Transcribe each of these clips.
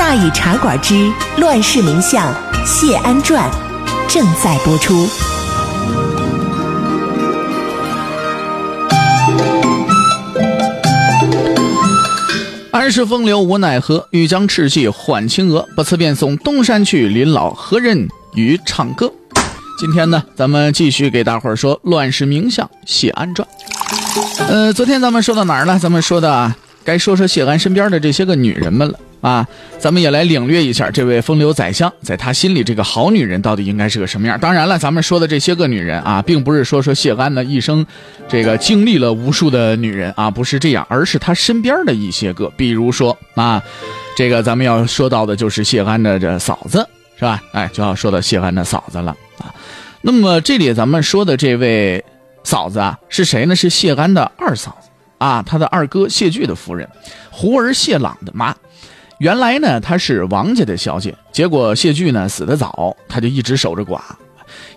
大禹茶馆之《乱世名相谢安传》正在播出。安世风流无奈何，欲将赤气换青鹅。不辞便送东山去，临老何人与唱歌？今天呢，咱们继续给大伙儿说《乱世名相谢安传》。呃，昨天咱们说到哪儿了？咱们说的该说说谢安身边的这些个女人们了。啊，咱们也来领略一下这位风流宰相在他心里这个好女人到底应该是个什么样。当然了，咱们说的这些个女人啊，并不是说说谢安的一生，这个经历了无数的女人啊，不是这样，而是他身边的一些个，比如说啊，这个咱们要说到的就是谢安的这嫂子，是吧？哎，就要说到谢安的嫂子了啊。那么这里咱们说的这位嫂子啊，是谁呢？是谢安的二嫂啊，他的二哥谢巨的夫人，胡儿谢朗的妈。原来呢，她是王家的小姐，结果谢巨呢死得早，她就一直守着寡。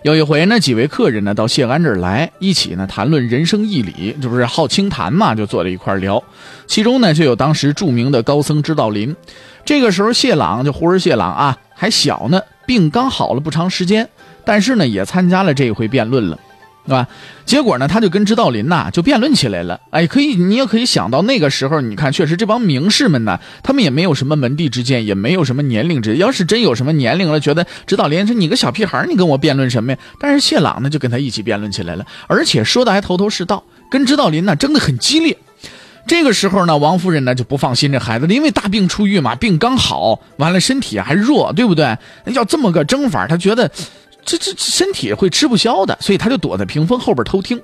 有一回呢，几位客人呢到谢安这儿来，一起呢谈论人生义理，这不是好清谈嘛，就坐在一块聊。其中呢就有当时著名的高僧知道林。这个时候谢朗就胡儿谢朗啊还小呢，病刚好了不长时间，但是呢也参加了这一回辩论了。对吧？结果呢，他就跟知道林呐就辩论起来了。哎，可以，你也可以想到那个时候，你看，确实这帮名士们呢，他们也没有什么门第之见，也没有什么年龄之。要是真有什么年龄了，觉得知道林说你个小屁孩，你跟我辩论什么呀？但是谢朗呢就跟他一起辩论起来了，而且说的还头头是道，跟知道林呢争得很激烈。这个时候呢，王夫人呢就不放心这孩子，因为大病初愈嘛，病刚好，完了身体还弱，对不对？要这么个争法，他觉得。这这身体会吃不消的，所以他就躲在屏风后边偷听。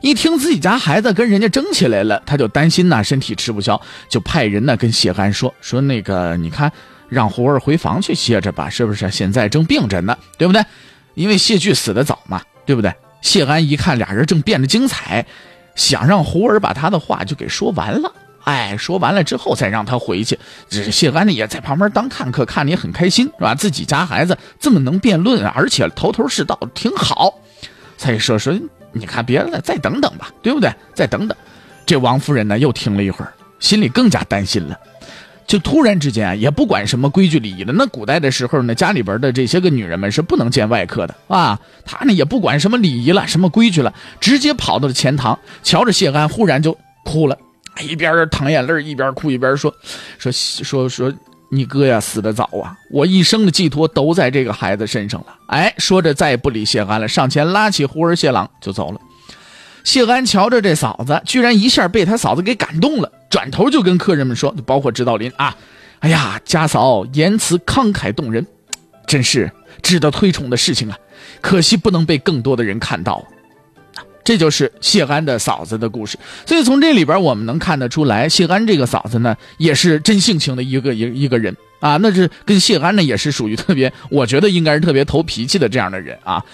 一听自己家孩子跟人家争起来了，他就担心呐，身体吃不消，就派人呢跟谢安说说那个，你看让胡儿回房去歇着吧，是不是？现在正病着呢，对不对？因为谢巨死的早嘛，对不对？谢安一看俩人正变得精彩，想让胡儿把他的话就给说完了。哎，说完了之后再让他回去。这谢安呢，也在旁边当看客，看的也很开心，是吧？自己家孩子这么能辩论，而且头头是道，挺好。再说说，你看别了，再等等吧，对不对？再等等。这王夫人呢，又听了一会儿，心里更加担心了。就突然之间啊，也不管什么规矩礼仪了。那古代的时候呢，家里边的这些个女人们是不能见外客的啊。她呢也不管什么礼仪了，什么规矩了，直接跑到了前堂，瞧着谢安，忽然就哭了。一边淌眼泪一边哭一边说：“说说说，你哥呀死的早啊，我一生的寄托都在这个孩子身上了。”哎，说着再也不理谢安了，上前拉起胡儿谢朗就走了。谢安瞧着这嫂子，居然一下被他嫂子给感动了，转头就跟客人们说，包括指导林啊，哎呀，家嫂言辞慷慨动人，真是值得推崇的事情啊，可惜不能被更多的人看到。这就是谢安的嫂子的故事，所以从这里边我们能看得出来，谢安这个嫂子呢，也是真性情的一个一一个人啊，那是跟谢安呢也是属于特别，我觉得应该是特别投脾气的这样的人啊。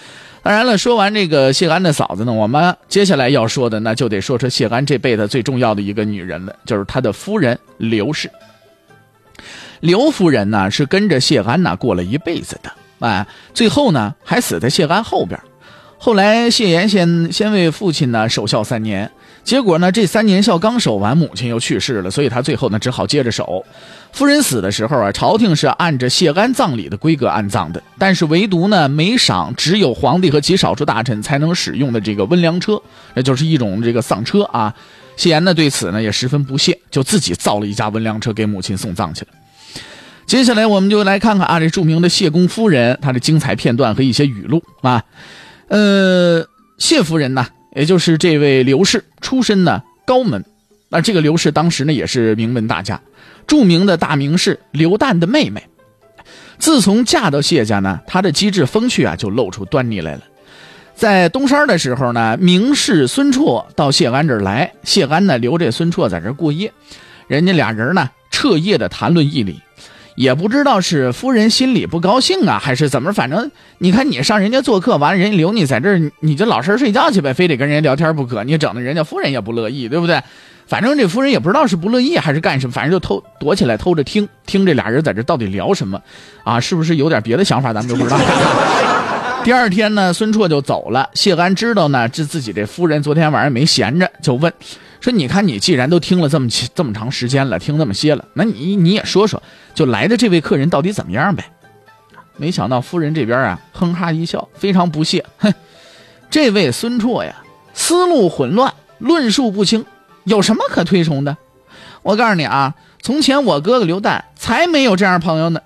当然了，说完这个谢安的嫂子呢，我们接下来要说的那就得说说谢安这辈子最重要的一个女人了，就是他的夫人刘氏。刘夫人呢是跟着谢安呢过了一辈子的，啊，最后呢还死在谢安后边。后来谢岩先先为父亲呢守孝三年，结果呢这三年孝刚守完，母亲又去世了，所以他最后呢只好接着守。夫人死的时候啊，朝廷是按着谢安葬礼的规格安葬的，但是唯独呢没赏只有皇帝和极少数大臣才能使用的这个温凉车，那就是一种这个丧车啊。谢岩呢对此呢也十分不屑，就自己造了一架温凉车给母亲送葬去了。接下来我们就来看看啊这著名的谢公夫人她的精彩片段和一些语录啊。呃，谢夫人呢，也就是这位刘氏，出身呢高门。那这个刘氏当时呢也是名门大家，著名的大名士刘旦的妹妹。自从嫁到谢家呢，她的机智风趣啊就露出端倪来了。在东山的时候呢，名士孙绰到谢安这儿来，谢安呢留这孙绰在这过夜，人家俩人呢彻夜的谈论义理。也不知道是夫人心里不高兴啊，还是怎么，反正你看你上人家做客，完了人家留你在这儿，你就老实睡觉去呗，非得跟人家聊天不可，你整的人家夫人也不乐意，对不对？反正这夫人也不知道是不乐意还是干什么，反正就偷躲起来偷着听，听这俩人在这到底聊什么，啊，是不是有点别的想法，咱们就不知道。第二天呢，孙绰就走了，谢安知道呢，这自己这夫人昨天晚上没闲着，就问。说，你看，你既然都听了这么这么长时间了，听那么些了，那你你也说说，就来的这位客人到底怎么样呗？没想到夫人这边啊，哼哈一笑，非常不屑，哼，这位孙绰呀，思路混乱，论述不清，有什么可推崇的？我告诉你啊，从前我哥哥刘旦才没有这样朋友呢。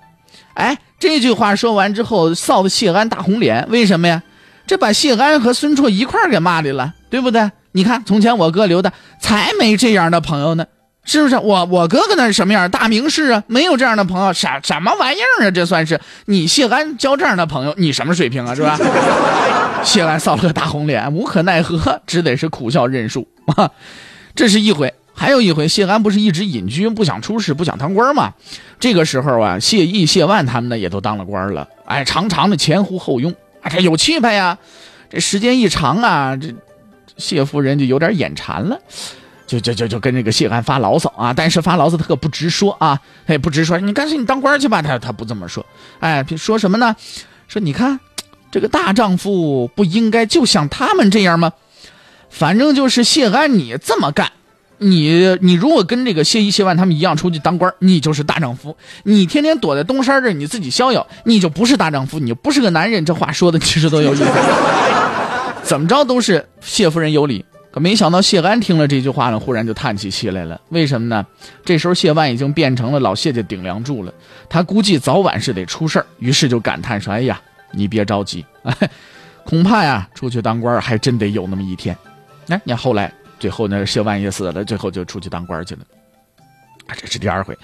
哎，这句话说完之后，臊得谢安大红脸，为什么呀？这把谢安和孙绰一块给骂的了，对不对？你看，从前我哥刘的才没这样的朋友呢，是不是？我我哥哥那是什么样？大名士啊，没有这样的朋友，什什么玩意儿啊？这算是你谢安交这样的朋友，你什么水平啊？是吧？谢安臊了个大红脸，无可奈何，只得是苦笑认输啊。这是一回，还有一回，谢安不是一直隐居，不想出仕，不想当官吗？这个时候啊，谢毅、谢万他们呢也都当了官了，哎，常常的前呼后拥，这有气派呀。这时间一长啊，这。谢夫人就有点眼馋了，就就就就跟这个谢安发牢骚啊！但是发牢骚他可不直说啊，他也不直说，你干脆你当官去吧。他他不这么说，哎，说什么呢？说你看，这个大丈夫不应该就像他们这样吗？反正就是谢安，你这么干，你你如果跟这个谢一、谢万他们一样出去当官，你就是大丈夫；你天天躲在东山这你自己逍遥，你就不是大丈夫，你不是个男人。这话说的其实都有意思。怎么着都是谢夫人有理，可没想到谢安听了这句话呢，忽然就叹起气来了。为什么呢？这时候谢万已经变成了老谢家顶梁柱了，他估计早晚是得出事儿，于是就感叹说：“哎呀，你别着急，恐怕呀，出去当官还真得有那么一天。”哎，你看后来最后呢，谢万也死了，最后就出去当官去了。这是第二回，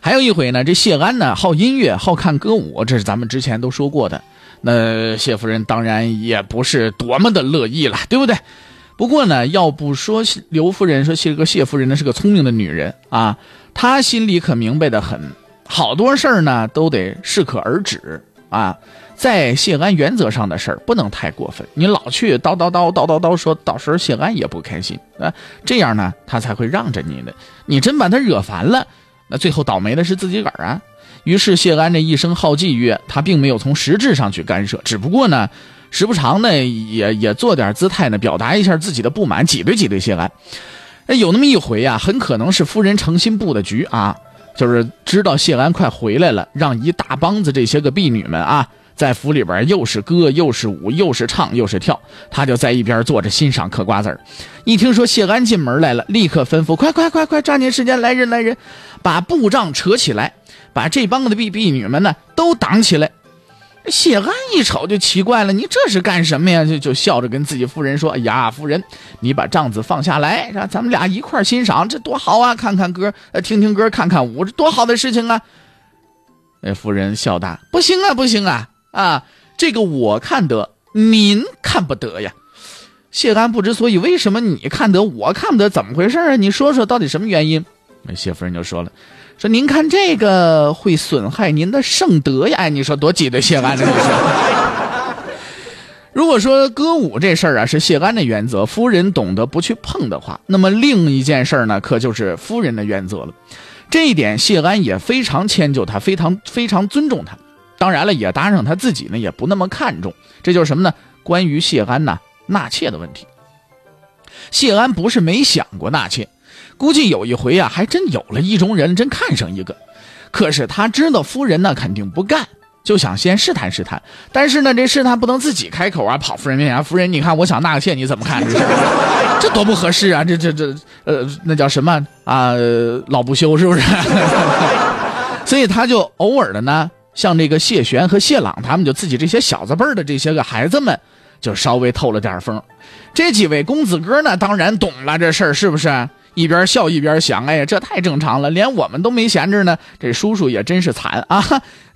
还有一回呢，这谢安呢好音乐，好看歌舞，这是咱们之前都说过的。那谢夫人当然也不是多么的乐意了，对不对？不过呢，要不说刘夫人说谢个谢夫人呢是个聪明的女人啊，她心里可明白的很，好多事儿呢都得适可而止啊，在谢安原则上的事儿不能太过分，你老去叨叨叨叨叨叨说，到时候谢安也不开心啊，这样呢他才会让着你的，你真把他惹烦了，那最后倒霉的是自己个儿啊。于是谢安这一生好妓曰，他并没有从实质上去干涉，只不过呢，时不常呢也也做点姿态呢，表达一下自己的不满，挤兑挤兑谢安。哎，有那么一回啊，很可能是夫人诚心布的局啊，就是知道谢安快回来了，让一大帮子这些个婢女们啊，在府里边又是歌又是舞又是唱又是跳，他就在一边坐着欣赏嗑瓜子儿。一听说谢安进门来了，立刻吩咐：快快快快，抓紧时间来人来人，把布帐扯起来。把这帮子婢婢女们呢都挡起来，谢安一瞅就奇怪了，你这是干什么呀？就就笑着跟自己夫人说：“哎呀，夫人，你把帐子放下来，让咱们俩一块欣赏，这多好啊！看看歌，听听歌，看看舞，这多好的事情啊！”哎，夫人笑答：“不行啊，不行啊，啊，这个我看得，您看不得呀。”谢安不知所以，为什么你看得，我看不得？怎么回事啊？你说说，到底什么原因？那谢夫人就说了。说您看这个会损害您的圣德呀！哎，你说多挤兑谢安这事。如果说歌舞这事儿啊是谢安的原则，夫人懂得不去碰的话，那么另一件事儿呢，可就是夫人的原则了。这一点谢安也非常迁就他，非常非常尊重他。当然了，也搭上他自己呢，也不那么看重。这就是什么呢？关于谢安呐纳妾的问题。谢安不是没想过纳妾。估计有一回啊，还真有了意中人，真看上一个。可是他知道夫人呢肯定不干，就想先试探试探。但是呢，这试探不能自己开口啊，跑夫人面前。夫人，你看我想纳个妾，你怎么看？这是，这多不合适啊！这这这，呃，那叫什么啊？老不休是不是？所以他就偶尔的呢，像这个谢玄和谢朗他们，就自己这些小子辈的这些个孩子们，就稍微透了点风。这几位公子哥呢，当然懂了这事儿，是不是？一边笑一边想，哎呀，这太正常了，连我们都没闲着呢。这叔叔也真是惨啊，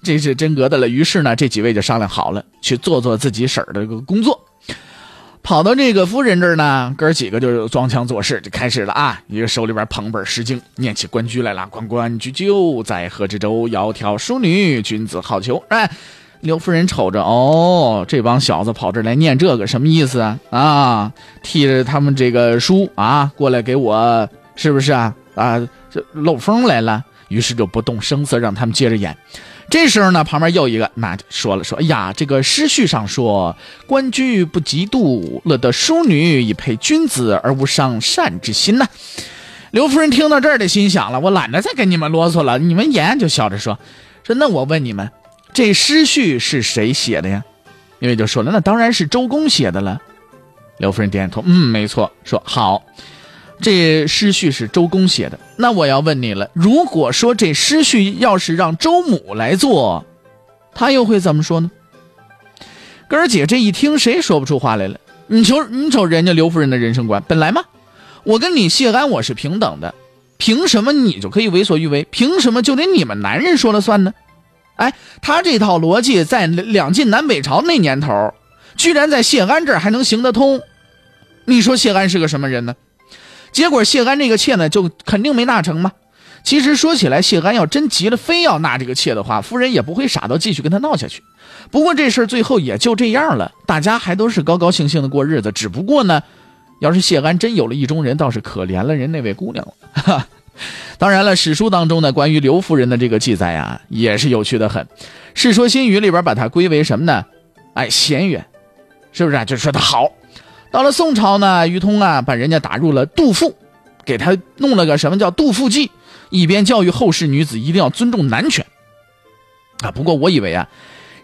这是真格的了。于是呢，这几位就商量好了，去做做自己婶儿的个工作。跑到这个夫人这儿呢，哥儿几个就装腔作势，就开始了啊！一个手里边捧本《诗经》，念起关雎来了：“关关雎鸠，在河之洲。窈窕淑女，君子好逑。”哎，刘夫人瞅着，哦，这帮小子跑这来念这个，什么意思啊？啊，替着他们这个书啊，过来给我，是不是啊？啊，这漏风来了。于是就不动声色，让他们接着演。这时候呢，旁边又一个那就说了说：“哎呀，这个诗序上说，关雎不嫉妒，乐得淑女以配君子，而无伤善之心呐。”刘夫人听到这儿，的心想了：“我懒得再跟你们啰嗦了，你们言。”就笑着说：“说那我问你们，这诗序是谁写的呀？”因为就说了：“那当然是周公写的了。”刘夫人点点头：“嗯，没错。”说：“好。”这诗序是周公写的，那我要问你了，如果说这诗序要是让周母来做，他又会怎么说呢？哥儿姐这一听，谁说不出话来了？你瞅，你瞅人家刘夫人的人生观，本来嘛，我跟你谢安我是平等的，凭什么你就可以为所欲为？凭什么就得你们男人说了算呢？哎，他这套逻辑在两晋南北朝那年头，居然在谢安这儿还能行得通，你说谢安是个什么人呢？结果谢安这个妾呢，就肯定没纳成嘛。其实说起来，谢安要真急了，非要纳这个妾的话，夫人也不会傻到继续跟他闹下去。不过这事儿最后也就这样了，大家还都是高高兴兴的过日子。只不过呢，要是谢安真有了意中人，倒是可怜了人那位姑娘了。当然了，史书当中呢，关于刘夫人的这个记载啊，也是有趣的很。《世说新语》里边把它归为什么呢？哎，贤远，是不是啊？就说他好。到了宋朝呢，于通啊把人家打入了杜父，给他弄了个什么叫杜父记，一边教育后世女子一定要尊重男权。啊，不过我以为啊，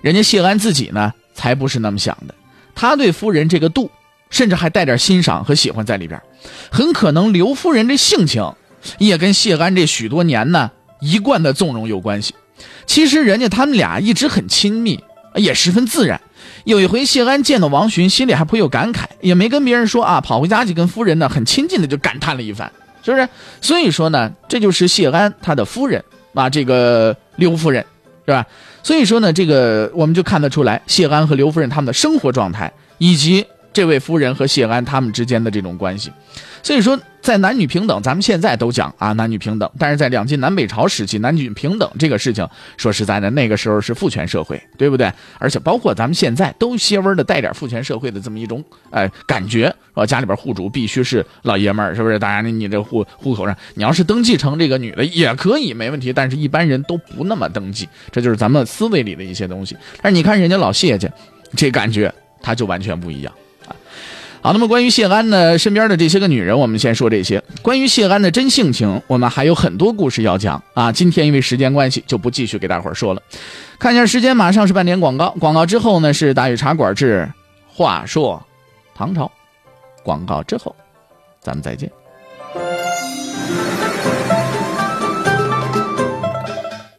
人家谢安自己呢才不是那么想的，他对夫人这个度，甚至还带点欣赏和喜欢在里边。很可能刘夫人这性情，也跟谢安这许多年呢一贯的纵容有关系。其实人家他们俩一直很亲密，也十分自然。有一回，谢安见到王洵，心里还颇有感慨，也没跟别人说啊，跑回家去跟夫人呢很亲近的就感叹了一番，是不是？所以说呢，这就是谢安他的夫人啊，这个刘夫人，是吧？所以说呢，这个我们就看得出来，谢安和刘夫人他们的生活状态，以及这位夫人和谢安他们之间的这种关系。所以说，在男女平等，咱们现在都讲啊，男女平等。但是在两晋南北朝时期，男女平等这个事情，说实在的，那个时候是父权社会，对不对？而且包括咱们现在都些微的带点父权社会的这么一种哎感觉，说家里边户主必须是老爷们儿，是不是？当然，你这户户口上，你要是登记成这个女的也可以，没问题。但是一般人都不那么登记，这就是咱们思维里的一些东西。但是你看人家老谢家，这感觉他就完全不一样啊。好，那么关于谢安呢身边的这些个女人，我们先说这些。关于谢安的真性情，我们还有很多故事要讲啊。今天因为时间关系，就不继续给大伙儿说了。看一下时间，马上是半点广告，广告之后呢是大禹茶馆之话说唐朝，广告之后，咱们再见。